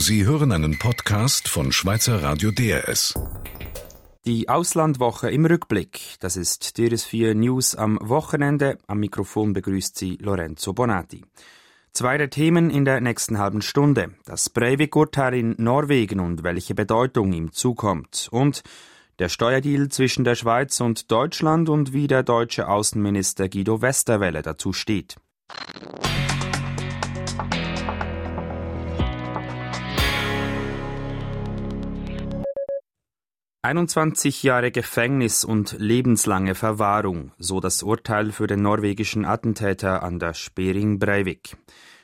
Sie hören einen Podcast von Schweizer Radio DRS. Die Auslandwoche im Rückblick. Das ist DRS4 News am Wochenende. Am Mikrofon begrüßt Sie Lorenzo Bonatti. Zwei der Themen in der nächsten halben Stunde. Das Breivik-Urteil in Norwegen und welche Bedeutung ihm zukommt. Und der Steuerdeal zwischen der Schweiz und Deutschland und wie der deutsche Außenminister Guido Westerwelle dazu steht. 21 Jahre Gefängnis und lebenslange Verwahrung, so das Urteil für den norwegischen Attentäter Anders Bering Breivik.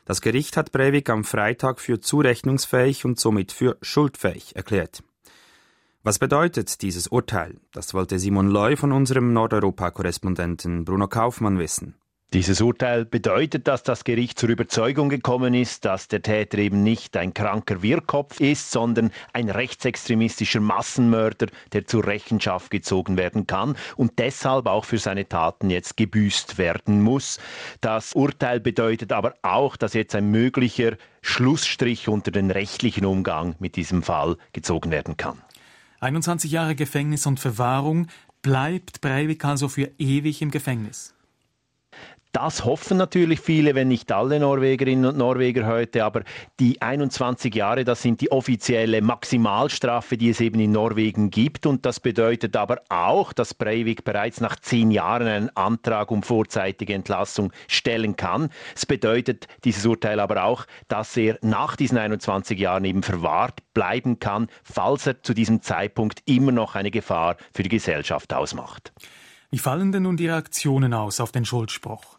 Das Gericht hat Breivik am Freitag für zurechnungsfähig und somit für schuldfähig erklärt. Was bedeutet dieses Urteil? Das wollte Simon Loy von unserem Nordeuropa-Korrespondenten Bruno Kaufmann wissen. Dieses Urteil bedeutet, dass das Gericht zur Überzeugung gekommen ist, dass der Täter eben nicht ein kranker Wirrkopf ist, sondern ein rechtsextremistischer Massenmörder, der zur Rechenschaft gezogen werden kann und deshalb auch für seine Taten jetzt gebüßt werden muss. Das Urteil bedeutet aber auch, dass jetzt ein möglicher Schlussstrich unter den rechtlichen Umgang mit diesem Fall gezogen werden kann. 21 Jahre Gefängnis und Verwahrung bleibt Breivik also für ewig im Gefängnis. Das hoffen natürlich viele, wenn nicht alle Norwegerinnen und Norweger heute, aber die 21 Jahre, das sind die offizielle Maximalstrafe, die es eben in Norwegen gibt. Und das bedeutet aber auch, dass Breivik bereits nach zehn Jahren einen Antrag um vorzeitige Entlassung stellen kann. Es bedeutet dieses Urteil aber auch, dass er nach diesen 21 Jahren eben verwahrt bleiben kann, falls er zu diesem Zeitpunkt immer noch eine Gefahr für die Gesellschaft ausmacht. Wie fallen denn nun die Reaktionen aus auf den Schuldspruch?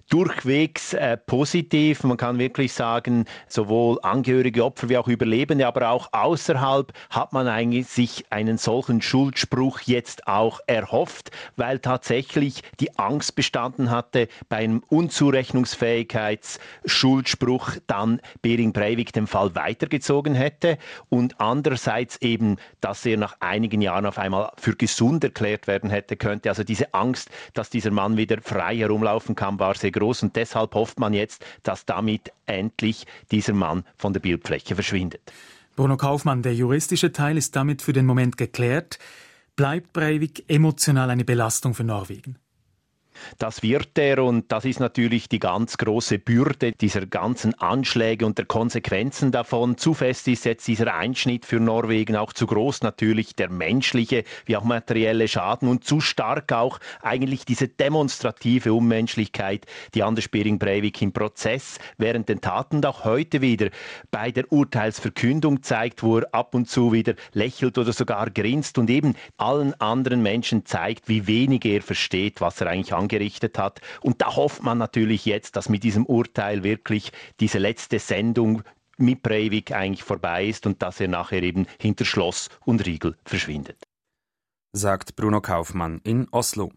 durchwegs äh, positiv. Man kann wirklich sagen, sowohl Angehörige, Opfer wie auch Überlebende, aber auch außerhalb hat man eigentlich sich einen solchen Schuldspruch jetzt auch erhofft, weil tatsächlich die Angst bestanden hatte, bei einem Unzurechnungsfähigkeitsschuldspruch dann Bering Breivik den Fall weitergezogen hätte und andererseits eben, dass er nach einigen Jahren auf einmal für gesund erklärt werden hätte könnte. Also diese Angst, dass dieser Mann wieder frei herumlaufen kann, war sehr groß groß und deshalb hofft man jetzt, dass damit endlich dieser Mann von der Bildfläche verschwindet. Bruno Kaufmann, der juristische Teil ist damit für den Moment geklärt. Bleibt Breivik emotional eine Belastung für Norwegen? Das wird er und das ist natürlich die ganz große Bürde dieser ganzen Anschläge und der Konsequenzen davon. Zu fest ist jetzt dieser Einschnitt für Norwegen, auch zu groß natürlich der menschliche wie auch materielle Schaden und zu stark auch eigentlich diese demonstrative Unmenschlichkeit, die Anders Bering Breivik im Prozess während den Taten und auch heute wieder bei der Urteilsverkündung zeigt, wo er ab und zu wieder lächelt oder sogar grinst und eben allen anderen Menschen zeigt, wie wenig er versteht, was er eigentlich angeht angerichtet hat. Und da hofft man natürlich jetzt, dass mit diesem Urteil wirklich diese letzte Sendung mit Breivik eigentlich vorbei ist und dass er nachher eben hinter Schloss und Riegel verschwindet. Sagt Bruno Kaufmann in Oslo.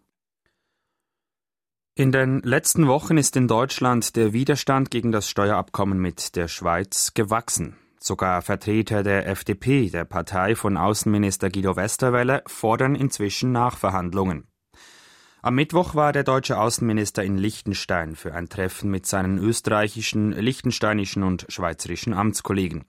In den letzten Wochen ist in Deutschland der Widerstand gegen das Steuerabkommen mit der Schweiz gewachsen. Sogar Vertreter der FDP, der Partei von Außenminister Guido Westerwelle, fordern inzwischen Nachverhandlungen. Am Mittwoch war der deutsche Außenminister in Liechtenstein für ein Treffen mit seinen österreichischen, liechtensteinischen und schweizerischen Amtskollegen.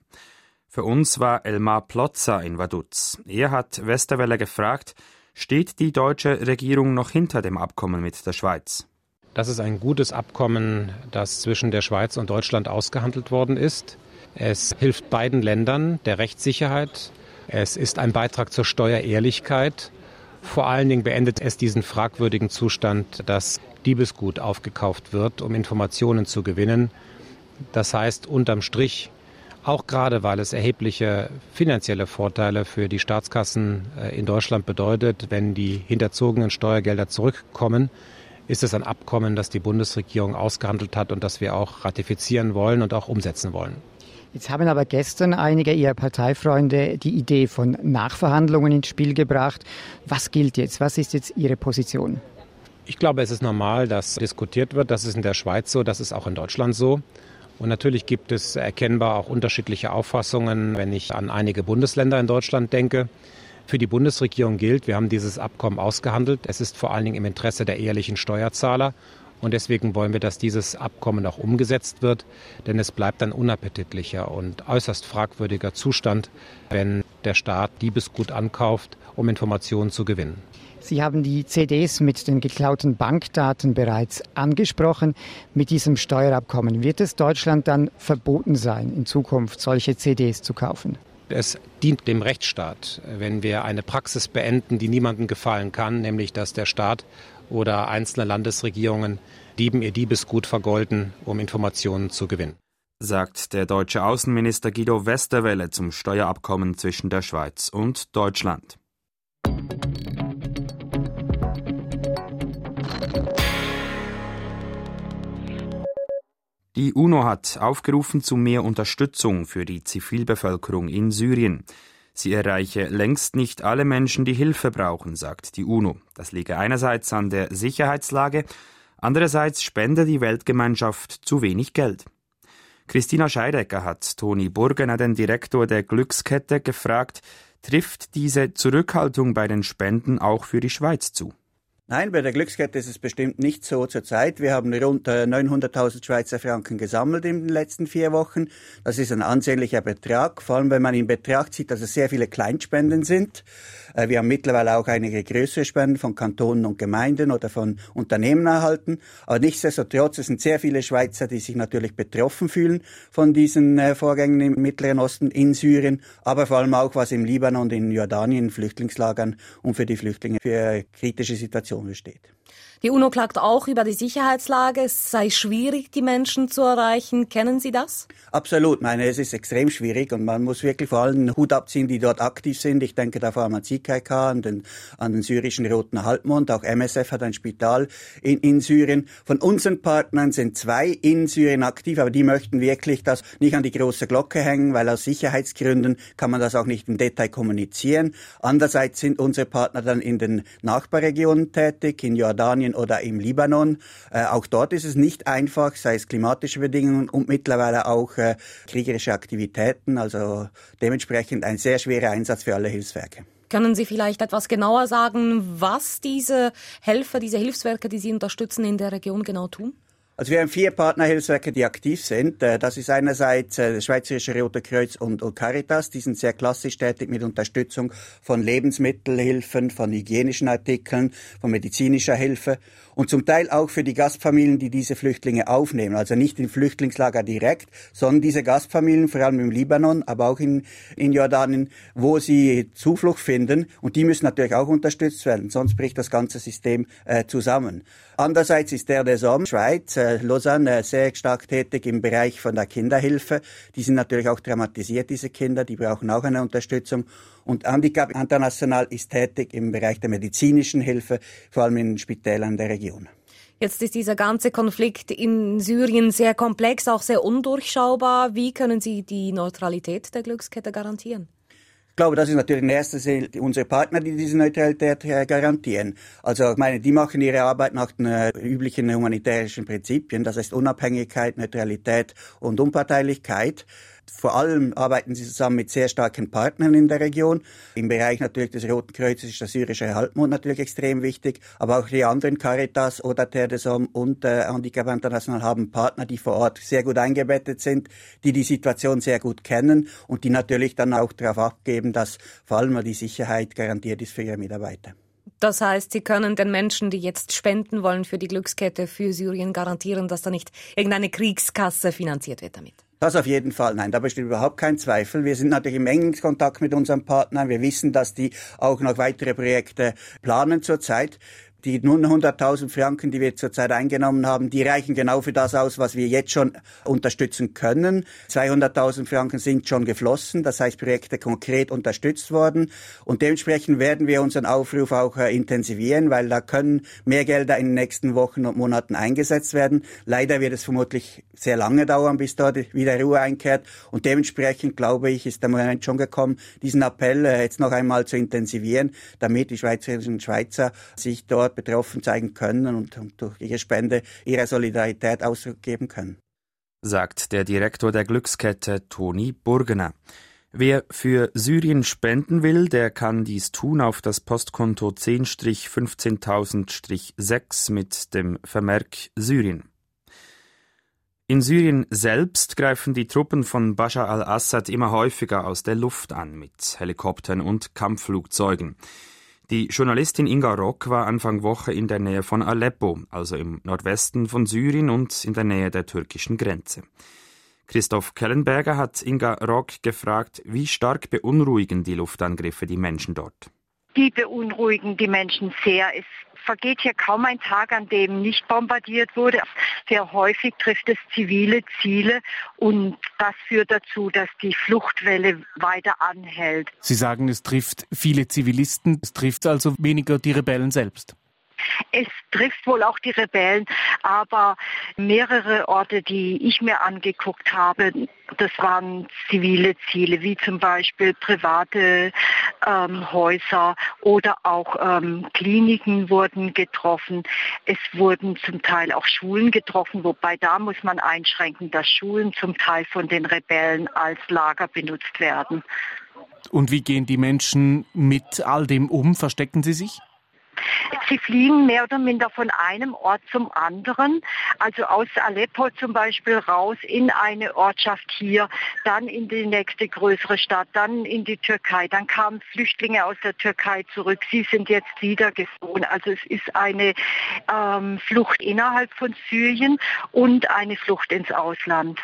Für uns war Elmar Plotzer in Vaduz. Er hat Westerwelle gefragt, steht die deutsche Regierung noch hinter dem Abkommen mit der Schweiz? Das ist ein gutes Abkommen, das zwischen der Schweiz und Deutschland ausgehandelt worden ist. Es hilft beiden Ländern der Rechtssicherheit. Es ist ein Beitrag zur Steuerehrlichkeit vor allen Dingen beendet es diesen fragwürdigen Zustand, dass Diebesgut aufgekauft wird, um Informationen zu gewinnen. Das heißt unterm Strich, auch gerade weil es erhebliche finanzielle Vorteile für die Staatskassen äh, in Deutschland bedeutet, wenn die hinterzogenen Steuergelder zurückkommen, ist es ein Abkommen, das die Bundesregierung ausgehandelt hat und das wir auch ratifizieren wollen und auch umsetzen wollen. Jetzt haben aber gestern einige Ihrer Parteifreunde die Idee von Nachverhandlungen ins Spiel gebracht. Was gilt jetzt? Was ist jetzt Ihre Position? Ich glaube, es ist normal, dass diskutiert wird. Das ist in der Schweiz so, das ist auch in Deutschland so. Und natürlich gibt es erkennbar auch unterschiedliche Auffassungen, wenn ich an einige Bundesländer in Deutschland denke. Für die Bundesregierung gilt, wir haben dieses Abkommen ausgehandelt. Es ist vor allen Dingen im Interesse der ehrlichen Steuerzahler Und deswegen wollen wir, dass dieses Abkommen auch umgesetzt wird, denn es bleibt ein unappetitlicher und äußerst fragwürdiger Zustand, wenn der Staat Diebesgut ankauft, um Informationen zu gewinnen. Sie haben die CDs mit den geklauten Bankdaten bereits angesprochen. Mit diesem Steuerabkommen wird es Deutschland dann verboten sein, in Zukunft solche CDs zu kaufen? Es dient dem Rechtsstaat, wenn wir eine Praxis beenden, die niemandem gefallen kann, nämlich dass der Staat oder einzelne Landesregierungen Dieben ihr Diebesgut vergolden, um Informationen zu gewinnen. Sagt der deutsche Außenminister Guido Westerwelle zum Steuerabkommen zwischen der Schweiz und Deutschland. Die UNO hat aufgerufen zu mehr Unterstützung für die Zivilbevölkerung in Syrien. Sie erreiche längst nicht alle Menschen, die Hilfe brauchen, sagt die UNO. Das liege einerseits an der Sicherheitslage, andererseits spende die Weltgemeinschaft zu wenig Geld. Christina Scheidecker hat Toni Burgener, den Direktor der Glückskette, gefragt, trifft diese Zurückhaltung bei den Spenden auch für die Schweiz zu? Nein, bei der Glückskette ist es bestimmt nicht so zurzeit. Wir haben rund 900.000 Schweizer Franken gesammelt in den letzten vier Wochen. Das ist ein ansehnlicher Betrag, vor allem wenn man in Betracht zieht, dass es sehr viele Kleinspenden sind. Äh, wir haben mittlerweile auch einige größere Spenden von Kantonen und Gemeinden oder von Unternehmen erhalten. Aber nichtsdestotrotz, es sind sehr viele Schweizer, die sich natürlich betroffen fühlen von diesen äh, Vorgängen im Mittleren Osten, in Syrien, aber vor allem auch, was im Libanon und in Jordanien, Flüchtlingslagern und für die Flüchtlinge für kritische Situationen Situation besteht. Die UNO klagt auch über die Sicherheitslage. Es sei schwierig, die Menschen zu erreichen. Kennen Sie das? Absolut. Meine, es ist extrem schwierig und man muss wirklich vor allem Hut abziehen, die dort aktiv sind. Ich denke da vor allem an CKK, an den, an den syrischen Roten Halbmond. Auch MSF hat ein Spital in, in Syrien. Von unseren Partnern sind zwei in Syrien aktiv, aber die möchten wirklich das nicht an die große Glocke hängen, weil aus Sicherheitsgründen kann man das auch nicht im Detail kommunizieren. Andererseits sind unsere Partner dann in den Nachbarregionen tätig, in Jordanien oder im Libanon. Äh, auch dort ist es nicht einfach, sei es klimatische Bedingungen und mittlerweile auch äh, kriegerische Aktivitäten. Also dementsprechend ein sehr schwerer Einsatz für alle Hilfswerke. Können Sie vielleicht etwas genauer sagen, was diese Helfer, diese Hilfswerke, die Sie unterstützen, in der Region genau tun? Also wir haben vier Partnerhilfswerke, die aktiv sind. Äh, das ist einerseits äh, das Schweizerische Rote Kreuz und Caritas. Die sind sehr klassisch tätig mit Unterstützung von Lebensmittelhilfen, von hygienischen Artikeln, von medizinischer Hilfe und zum Teil auch für die Gastfamilien, die diese Flüchtlinge aufnehmen. Also nicht in Flüchtlingslager direkt, sondern diese Gastfamilien, vor allem im Libanon, aber auch in, in Jordanien, wo sie Zuflucht finden. Und die müssen natürlich auch unterstützt werden, sonst bricht das ganze System äh, zusammen. Andererseits ist der des Hommes, Schweiz, äh, Lausanne, äh, sehr stark tätig im Bereich von der Kinderhilfe. Die sind natürlich auch traumatisiert, diese Kinder, die brauchen auch eine Unterstützung. Und Handicap International ist tätig im Bereich der medizinischen Hilfe, vor allem in Spitälern der Region. Jetzt ist dieser ganze Konflikt in Syrien sehr komplex, auch sehr undurchschaubar. Wie können Sie die Neutralität der Glückskette garantieren? Ich glaube, das ist natürlich in erster Linie unsere Partner, die diese Neutralität garantieren. Also ich meine, die machen ihre Arbeit nach den äh, üblichen humanitarischen Prinzipien, das heißt Unabhängigkeit, Neutralität und Unparteilichkeit. Vor allem arbeiten sie zusammen mit sehr starken Partnern in der Region. Im Bereich natürlich des Roten Kreuzes ist der syrische Halbmond natürlich extrem wichtig, aber auch die anderen Caritas oder Terre des Hommes und äh, Handicap International haben Partner, die vor Ort sehr gut eingebettet sind, die die Situation sehr gut kennen und die natürlich dann auch darauf abgeben, dass vor allem die Sicherheit garantiert ist für ihre Mitarbeiter. Das heißt, Sie können den Menschen, die jetzt spenden wollen für die Glückskette für Syrien, garantieren, dass da nicht irgendeine Kriegskasse finanziert wird damit. Das auf jeden Fall, nein, da besteht überhaupt kein Zweifel. Wir sind natürlich im engen Kontakt mit unseren Partnern. Wir wissen, dass die auch noch weitere Projekte planen zurzeit. Die nun 100.000 Franken, die wir zurzeit eingenommen haben, die reichen genau für das aus, was wir jetzt schon unterstützen können. 200.000 Franken sind schon geflossen, das heißt Projekte konkret unterstützt worden. Und dementsprechend werden wir unseren Aufruf auch äh, intensivieren, weil da können mehr Gelder in den nächsten Wochen und Monaten eingesetzt werden. Leider wird es vermutlich sehr lange dauern, bis dort wieder Ruhe einkehrt. Und dementsprechend, glaube ich, ist der Moment schon gekommen, diesen Appell äh, jetzt noch einmal zu intensivieren, damit die Schweizerinnen und Schweizer sich dort betroffen zeigen können und, durch ihre Spende ihre Solidarität Ausdruck geben können. Sagt der Direktor der Glückskette Toni Burgener. Wer für Syrien spenden will, der kann dies tun auf das Postkonto 10-15000-6 mit dem Vermerk Syrien. In Syrien selbst greifen die Truppen von Bashar al-Assad immer häufiger aus der Luft an mit Helikoptern und Kampfflugzeugen. Die Journalistin Inga Rock war Anfang Woche in der Nähe von Aleppo, also im Nordwesten von Syrien und in der Nähe der türkischen Grenze. Christoph Kellenberger hat Inga Rock gefragt, wie stark beunruhigen die Luftangriffe die Menschen dort? Die beunruhigen die Menschen sehr. Es vergeht hier kaum ein Tag, an dem nicht bombardiert wurde. Sehr häufig trifft es zivile Ziele und das führt dazu, dass die Fluchtwelle weiter anhält. Sie sagen, es trifft viele Zivilisten, es trifft also weniger die Rebellen selbst. Es trifft wohl auch die Rebellen, aber mehrere Orte, die ich mir angeguckt habe, das waren zivile Ziele, wie zum Beispiel private ähm, Häuser oder auch ähm, Kliniken wurden getroffen. Es wurden zum Teil auch Schulen getroffen, wobei da muss man einschränken, dass Schulen zum Teil von den Rebellen als Lager benutzt werden. Und wie gehen die Menschen mit all dem um? Verstecken sie sich? Sie fliegen mehr oder minder von einem Ort zum anderen, also aus Aleppo zum Beispiel raus in eine Ortschaft hier, dann in die nächste größere Stadt, dann in die Türkei. Dann kamen Flüchtlinge aus der Türkei zurück. Sie sind jetzt wieder geflohen. Also es ist eine ähm, Flucht innerhalb von Syrien und eine Flucht ins Ausland.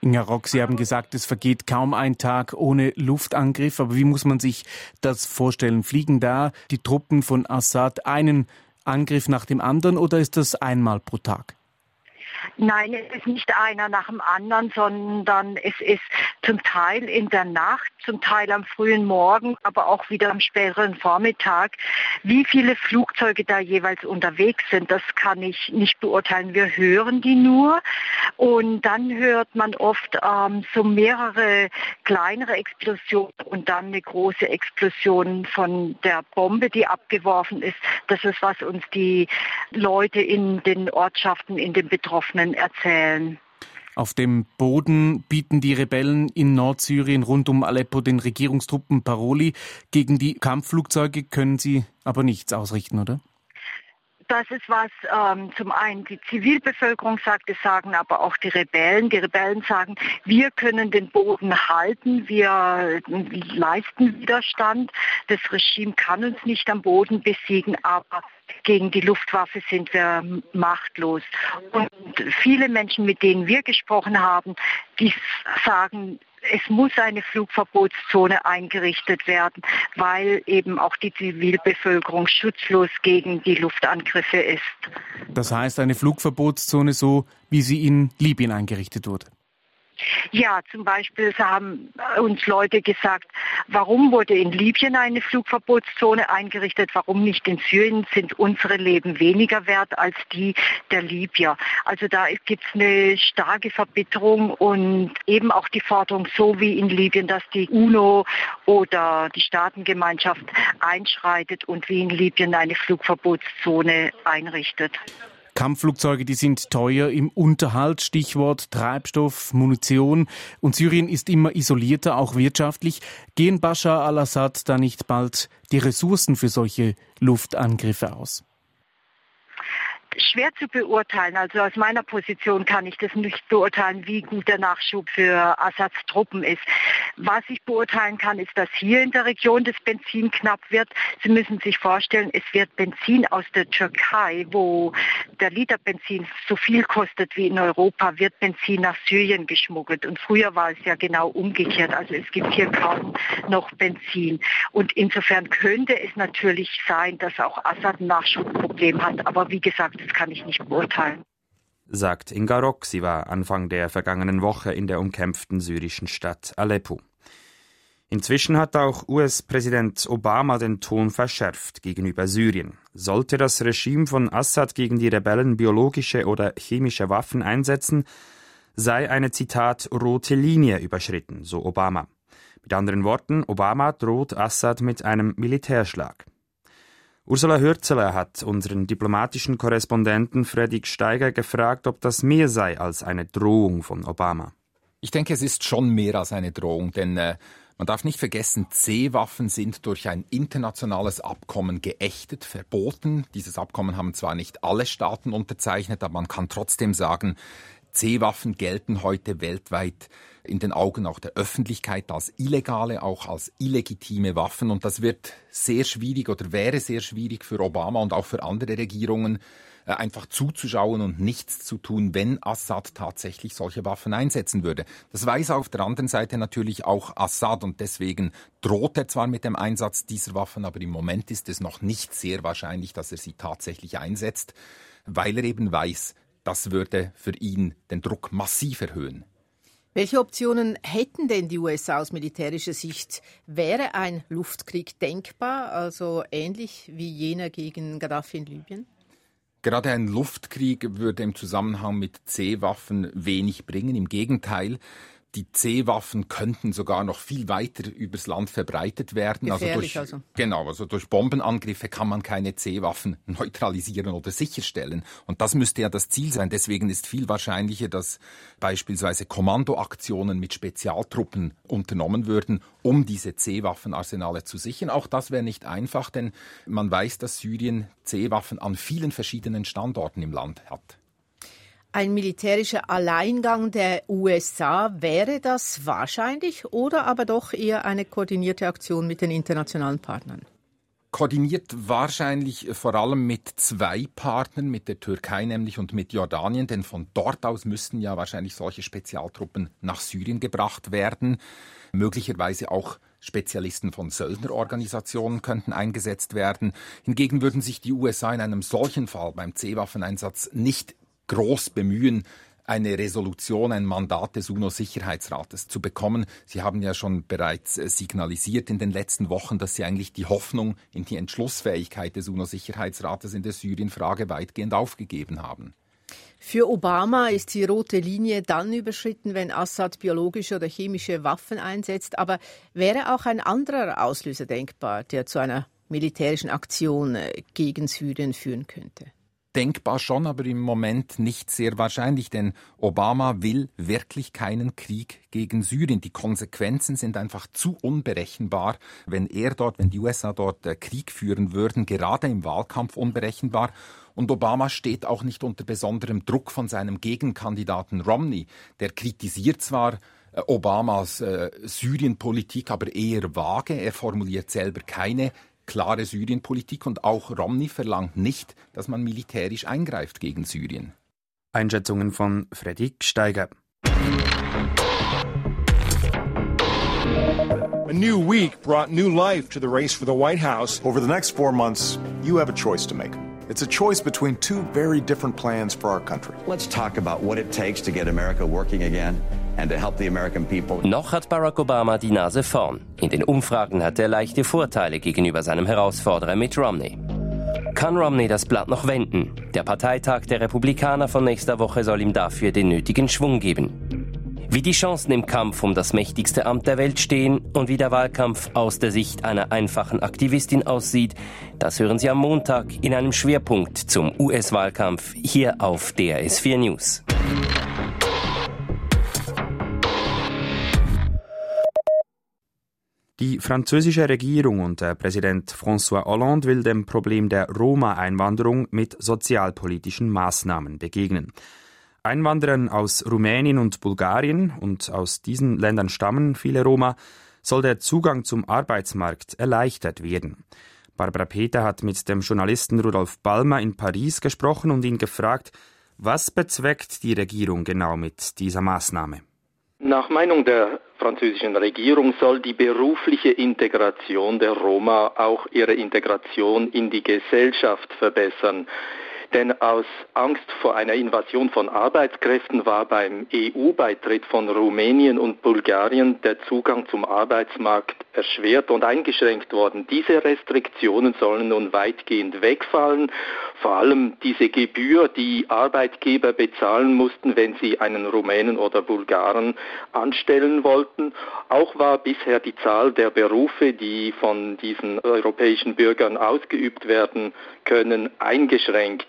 Inga Rock, Sie haben gesagt, es vergeht kaum ein Tag ohne Luftangriff. Aber wie muss man sich das vorstellen? Fliegen da die Truppen von Assad einen Angriff nach dem anderen oder ist das einmal pro Tag? Nein, es ist nicht einer nach dem anderen, sondern es ist zum Teil in der Nacht, zum Teil am frühen Morgen, aber auch wieder am späteren Vormittag. Wie viele Flugzeuge da jeweils unterwegs sind, das kann ich nicht beurteilen. Wir hören die nur und dann hört man oft ähm, so mehrere kleinere Explosionen und dann eine große Explosion von der Bombe, die abgeworfen ist. Das ist, was uns die Leute in den Ortschaften, in den betroffenen Betroffenen erzählen. Auf dem Boden bieten die Rebellen in Nordsyrien rund um Aleppo den Regierungstruppen Paroli. Gegen die Kampfflugzeuge können sie aber nichts ausrichten, oder? Das ist was ähm, zum einen die Zivilbevölkerung sagt, es sagen aber auch die Rebellen. Die Rebellen sagen, wir können den Boden halten, wir leisten Widerstand. Das Regime kann uns nicht am Boden besiegen, aber gegen die Luftwaffe sind wir machtlos. Und viele Menschen, mit denen wir gesprochen haben, die sagen, es muss eine Flugverbotszone eingerichtet werden, weil eben auch die Zivilbevölkerung schutzlos gegen die Luftangriffe ist. Das heißt eine Flugverbotszone so, wie sie in Libyen eingerichtet wurde. Ja, zum Beispiel haben uns Leute gesagt, warum wurde in Libyen eine Flugverbotszone eingerichtet, warum nicht in Syrien, sind unsere Leben weniger wert als die der Libyer. Also da gibt es eine starke Verbitterung und eben auch die Forderung, so wie in Libyen, dass die UNO oder die Staatengemeinschaft einschreitet und wie in Libyen eine Flugverbotszone einrichtet. Kampfflugzeuge, die sind teuer im Unterhalt, Stichwort Treibstoff, Munition. Und Syrien ist immer isolierter, auch wirtschaftlich. Gehen Bashar al-Assad da nicht bald die Ressourcen für solche Luftangriffe aus? Schwer zu beurteilen. Also aus meiner Position kann ich das nicht beurteilen, wie gut der Nachschub für Assads Truppen ist. Was ich beurteilen kann, ist, dass hier in der Region das Benzin knapp wird. Sie müssen sich vorstellen, es wird Benzin aus der Türkei, wo der Liter Benzin so viel kostet wie in Europa, wird Benzin nach Syrien geschmuggelt. Und früher war es ja genau umgekehrt. Also es gibt hier kaum noch Benzin. Und insofern könnte es natürlich sein, dass auch Assad ein Nachschubproblem hat. Aber wie gesagt, das kann ich nicht beurteilen. Sagt Inga Rock, sie war Anfang der vergangenen Woche in der umkämpften syrischen Stadt Aleppo. Inzwischen hat auch US-Präsident Obama den Ton verschärft gegenüber Syrien. Sollte das Regime von Assad gegen die Rebellen biologische oder chemische Waffen einsetzen, sei eine Zitat rote Linie überschritten, so Obama. Mit anderen Worten, Obama droht Assad mit einem Militärschlag. Ursula Hürzeler hat unseren diplomatischen Korrespondenten Fredrik Steiger gefragt, ob das mehr sei als eine Drohung von Obama. Ich denke, es ist schon mehr als eine Drohung, denn äh, Man darf nicht vergessen, C-Waffen sind durch ein internationales Abkommen geächtet, verboten. Dieses Abkommen haben zwar nicht alle Staaten unterzeichnet, aber man kann trotzdem sagen, C-Waffen gelten heute weltweit in den Augen auch der Öffentlichkeit als illegale, auch als illegitime Waffen. Und das wird sehr schwierig oder wäre sehr schwierig für Obama und auch für andere Regierungen, äh, einfach zuzuschauen und nichts zu tun, wenn Assad tatsächlich solche Waffen einsetzen würde. Das weiß auf der anderen Seite natürlich auch Assad und deswegen droht er zwar mit dem Einsatz dieser Waffen, aber im Moment ist es noch nicht sehr wahrscheinlich, dass er sie tatsächlich einsetzt, weil er eben weiß, das würde für ihn den Druck massiv erhöhen. Welche Optionen hätten denn die USA aus militärischer Sicht? Wäre ein Luftkrieg denkbar, also ähnlich wie jener gegen Gaddafi in Libyen? Gerade ein Luftkrieg würde im Zusammenhang mit C-Waffen wenig bringen. Im Gegenteil, die C-Waffen könnten sogar noch viel weiter übers Land verbreitet werden. Also durch, also Genau, also durch Bombenangriffe kann man keine C-Waffen neutralisieren oder sicherstellen. Und das müsste ja das Ziel sein. Deswegen ist viel wahrscheinlicher, dass beispielsweise Kommandoaktionen mit Spezialtruppen unternommen würden, um diese C-Waffenarsenale zu sichern. Auch das wäre nicht einfach, denn man weiß, dass Syrien C-Waffen an vielen verschiedenen Standorten im Land hat. Ein militärischer Alleingang der USA wäre das wahrscheinlich oder aber doch eher eine koordinierte Aktion mit den internationalen Partnern? Koordiniert wahrscheinlich vor allem mit zwei Partnern, mit der Türkei nämlich und mit Jordanien, denn von dort aus müssten ja wahrscheinlich solche Spezialtruppen nach Syrien gebracht werden. Möglicherweise auch Spezialisten von Söldnerorganisationen könnten eingesetzt werden. Hingegen würden sich die USA in einem solchen Fall beim C-Waffeneinsatz nicht groß bemühen, eine Resolution, ein Mandat des UNO-Sicherheitsrates zu bekommen. Sie haben ja schon bereits äh, signalisiert in den letzten Wochen, dass Sie eigentlich die Hoffnung in die Entschlussfähigkeit des UNO-Sicherheitsrates in der Syrien-Frage weitgehend aufgegeben haben. Für Obama ist die rote Linie dann überschritten, wenn Assad biologische oder chemische Waffen einsetzt. Aber wäre auch ein anderer Auslöser denkbar, der zu einer militärischen Aktion äh, gegen Syrien führen könnte? Denkbar schon, aber im Moment nicht sehr wahrscheinlich, denn Obama will wirklich keinen Krieg gegen Syrien. Die Konsequenzen sind einfach zu unberechenbar, wenn er dort, wenn die USA dort äh, Krieg führen würden, gerade im Wahlkampf unberechenbar. Und Obama steht auch nicht unter besonderem Druck von seinem Gegenkandidaten Romney. Der kritisiert zwar äh, Obamas äh, Syrienpolitik aber eher vage. Er formuliert selber keine klare Syrienpolitik und auch Romney verlangt nicht, dass man militärisch eingreift gegen Syrien. Einschätzungen von Freddy Steiger. A new week brought new life to the race for the White House. Over the next four months, you have a choice to make. It's a choice between two very different plans for our country. Let's talk about what it takes to get America working again Noch hat Barack Obama die Nase vorn. In den Umfragen hat er leichte Vorteile gegenüber seinem Herausforderer Mitt Romney. Kann Romney das Blatt noch wenden? Der Parteitag der Republikaner von nächster Woche soll ihm dafür den nötigen Schwung geben. Wie die Chancen im Kampf um das mächtigste Amt der Welt stehen und wie der Wahlkampf aus der Sicht einer einfachen Aktivistin aussieht, das hören Sie am Montag in einem Schwerpunkt zum US-Wahlkampf hier auf DRS4 News. Die französische Regierung unter Präsident François Hollande will dem Problem der Roma-Einwanderung mit sozialpolitischen Maßnahmen begegnen. Einwanderern aus Rumänien und Bulgarien und aus diesen Ländern stammen viele Roma, soll der Zugang zum Arbeitsmarkt erleichtert werden. Barbara Peter hat mit dem Journalisten Rudolf Balmer in Paris gesprochen und ihn gefragt, was bezweckt die Regierung genau mit dieser Maßnahme? Nach Meinung der französischen Regierung soll die berufliche Integration der Roma auch ihre Integration in die Gesellschaft verbessern. Denn aus Angst vor einer Invasion von Arbeitskräften war beim EU-Beitritt von Rumänien und Bulgarien der Zugang zum Arbeitsmarkt erschwert und eingeschränkt worden. Diese Restriktionen sollen nun weitgehend wegfallen. Vor allem diese Gebühr, die Arbeitgeber bezahlen mussten, wenn sie einen Rumänen oder Bulgaren anstellen wollten. Auch war bisher die Zahl der Berufe, die von diesen europäischen Bürgern ausgeübt werden können, eingeschränkt.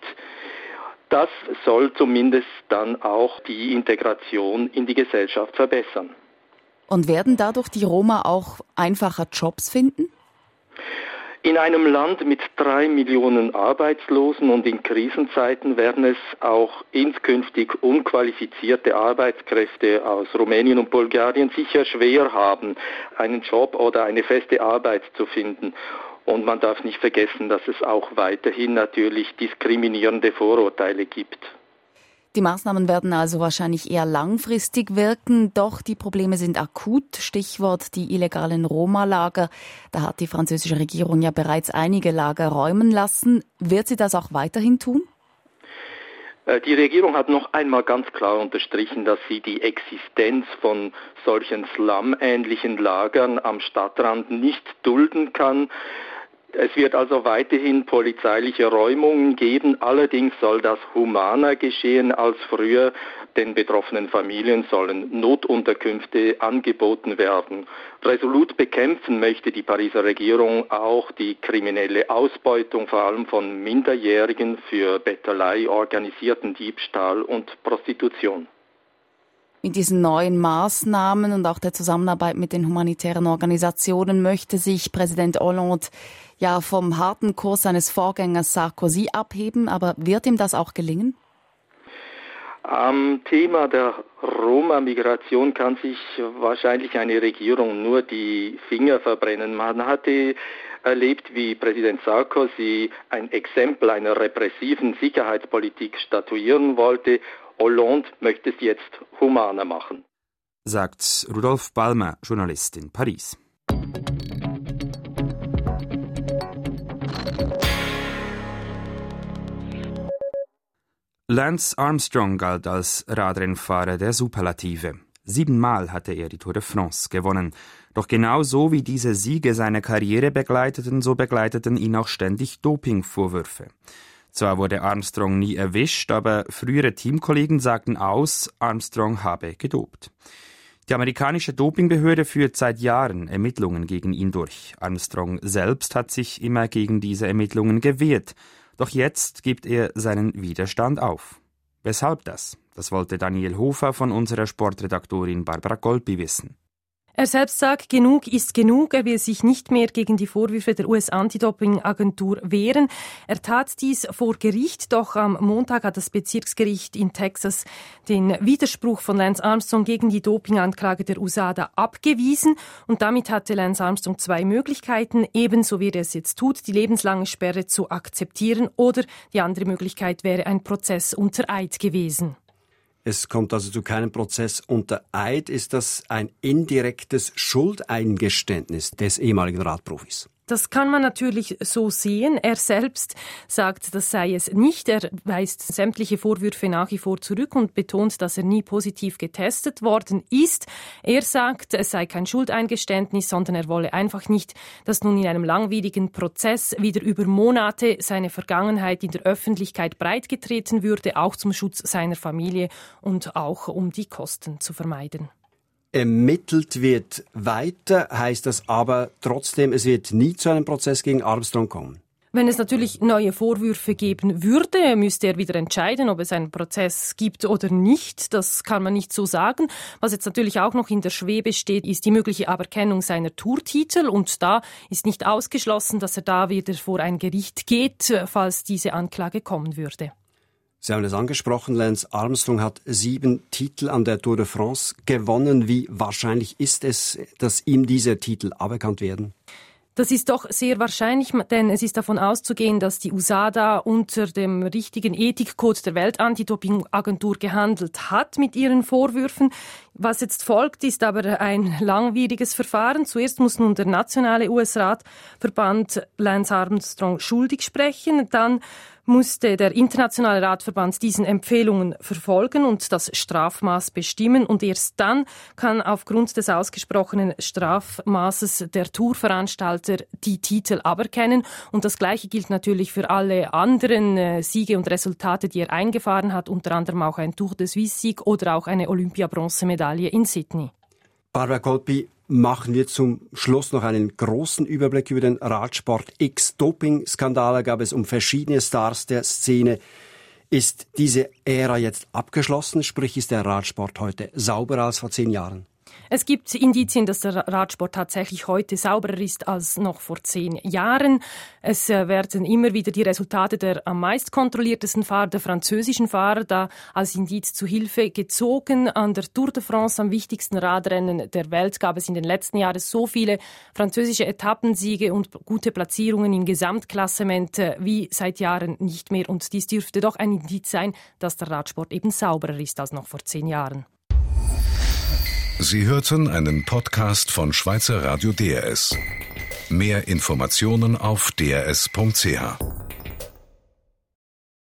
Das soll zumindest dann auch die Integration in die Gesellschaft verbessern. Und werden dadurch die Roma auch einfacher Jobs finden? In einem Land mit drei Millionen Arbeitslosen und in Krisenzeiten werden es auch inskünftig unqualifizierte Arbeitskräfte aus Rumänien und Bulgarien sicher schwer haben, einen Job oder eine feste Arbeit zu finden. Und man darf nicht vergessen, dass es auch weiterhin natürlich diskriminierende Vorurteile gibt. Die Maßnahmen werden also wahrscheinlich eher langfristig wirken, doch die Probleme sind akut. Stichwort die illegalen Roma-Lager. Da hat die französische Regierung ja bereits einige Lager räumen lassen. Wird sie das auch weiterhin tun? Äh, die Regierung hat noch einmal ganz klar unterstrichen, dass sie die Existenz von solchen Slum-ähnlichen Lagern am Stadtrand nicht dulden kann. Es wird also weiterhin polizeiliche Räumungen geben, allerdings soll das humaner geschehen als früher. Den betroffenen Familien sollen Notunterkünfte angeboten werden. Resolut bekämpfen möchte die Pariser Regierung auch die kriminelle Ausbeutung vor allem von Minderjährigen für Bettelei, organisierten Diebstahl und Prostitution. Mit diesen neuen Maßnahmen und auch der Zusammenarbeit mit den humanitären Organisationen möchte sich Präsident Hollande ja vom harten Kurs seines Vorgängers Sarkozy abheben, aber wird ihm das auch gelingen? Am Thema der Roma-Migration kann sich wahrscheinlich eine Regierung nur die Finger verbrennen. Man hatte erlebt, wie Präsident Sarkozy ein Exempel einer repressiven Sicherheitspolitik statuieren wollte. Hollande möchte es jetzt humaner machen. Sagt Rudolf Balmer, Journalist in Paris. Lance Armstrong galt als Radrennfahrer der Superlative. Siebenmal hatte er die Tour de France gewonnen. Doch genauso wie diese Siege seine Karriere begleiteten, so begleiteten ihn auch ständig Dopingvorwürfe. Zwar wurde Armstrong nie erwischt, aber frühere Teamkollegen sagten aus, Armstrong habe gedopt. Die amerikanische Dopingbehörde führt seit Jahren Ermittlungen gegen ihn durch. Armstrong selbst hat sich immer gegen diese Ermittlungen gewehrt. Doch jetzt gibt er seinen Widerstand auf. Weshalb das? Das wollte Daniel Hofer von unserer Sportredaktorin Barbara Golpi wissen. Er selbst sagt, genug ist genug. Er will sich nicht mehr gegen die Vorwürfe der US-Anti-Doping-Agentur wehren. Er tat dies vor Gericht, doch am Montag hat das Bezirksgericht in Texas den Widerspruch von Lance Armstrong gegen die Dopinganklage der USADA abgewiesen. Und damit hatte Lance Armstrong zwei Möglichkeiten, ebenso wie er es jetzt tut, die lebenslange Sperre zu akzeptieren oder die andere Möglichkeit wäre ein Prozess unter Eid gewesen. Es kommt also zu keinem Prozess unter Eid. Ist das ein indirektes Schuldeingeständnis des ehemaligen Radprofis? Das kann man natürlich so sehen. Er selbst sagt, das sei es nicht. Er weist sämtliche Vorwürfe nach wie vor zurück und betont, dass er nie positiv getestet worden ist. Er sagt, es sei kein Schuldeingeständnis, sondern er wolle einfach nicht, dass nun in einem langwierigen Prozess wieder über Monate seine Vergangenheit in der Öffentlichkeit breitgetreten würde, auch zum Schutz seiner Familie und auch um die Kosten zu vermeiden ermittelt wird weiter, heißt das aber trotzdem, es wird nie zu einem Prozess gegen Armstrong kommen. Wenn es natürlich neue Vorwürfe geben würde, müsste er wieder entscheiden, ob es einen Prozess gibt oder nicht. Das kann man nicht so sagen. Was jetzt natürlich auch noch in der Schwebe steht, ist die mögliche Aberkennung seiner Tourtitel. Und da ist nicht ausgeschlossen, dass er da wieder vor ein Gericht geht, falls diese Anklage kommen würde. Sie haben es angesprochen, Lance Armstrong hat sieben Titel an der Tour de France gewonnen. Wie wahrscheinlich ist es, dass ihm diese Titel aberkannt werden? Das ist doch sehr wahrscheinlich, denn es ist davon auszugehen, dass die USADA unter dem richtigen Ethikcode der Weltantidopingagentur gehandelt hat mit ihren Vorwürfen. Was jetzt folgt, ist aber ein langwieriges Verfahren. Zuerst muss nun der nationale US-Radverband Lance Armstrong schuldig sprechen, dann musste der Internationale Radverband diesen Empfehlungen verfolgen und das Strafmaß bestimmen. Und erst dann kann aufgrund des ausgesprochenen Strafmaßes der Tourveranstalter die Titel aberkennen. Und das Gleiche gilt natürlich für alle anderen äh, Siege und Resultate, die er eingefahren hat, unter anderem auch ein Tour de Suisse-Sieg oder auch eine Olympia-Bronzemedaille in Sydney. Barbara Kolpi, machen wir zum Schluss noch einen großen Überblick über den Radsport. X Doping-Skandale gab es um verschiedene Stars der Szene. Ist diese Ära jetzt abgeschlossen? Sprich, ist der Radsport heute sauberer als vor zehn Jahren? Es gibt Indizien, dass der Radsport tatsächlich heute sauberer ist als noch vor zehn Jahren. Es äh, werden immer wieder die Resultate der am meist kontrolliertesten Fahrer, der französischen Fahrer, da als Indiz zu Hilfe gezogen. An der Tour de France, am wichtigsten Radrennen der Welt, gab es in den letzten Jahren so viele französische Etappensiege und gute Platzierungen im Gesamtklassement äh, wie seit Jahren nicht mehr. Und dies dürfte doch ein Indiz sein, dass der Radsport eben sauberer ist als noch vor zehn Jahren. Sie hörten einen Podcast von Schweizer Radio DRS. Mehr Informationen auf drs.ch.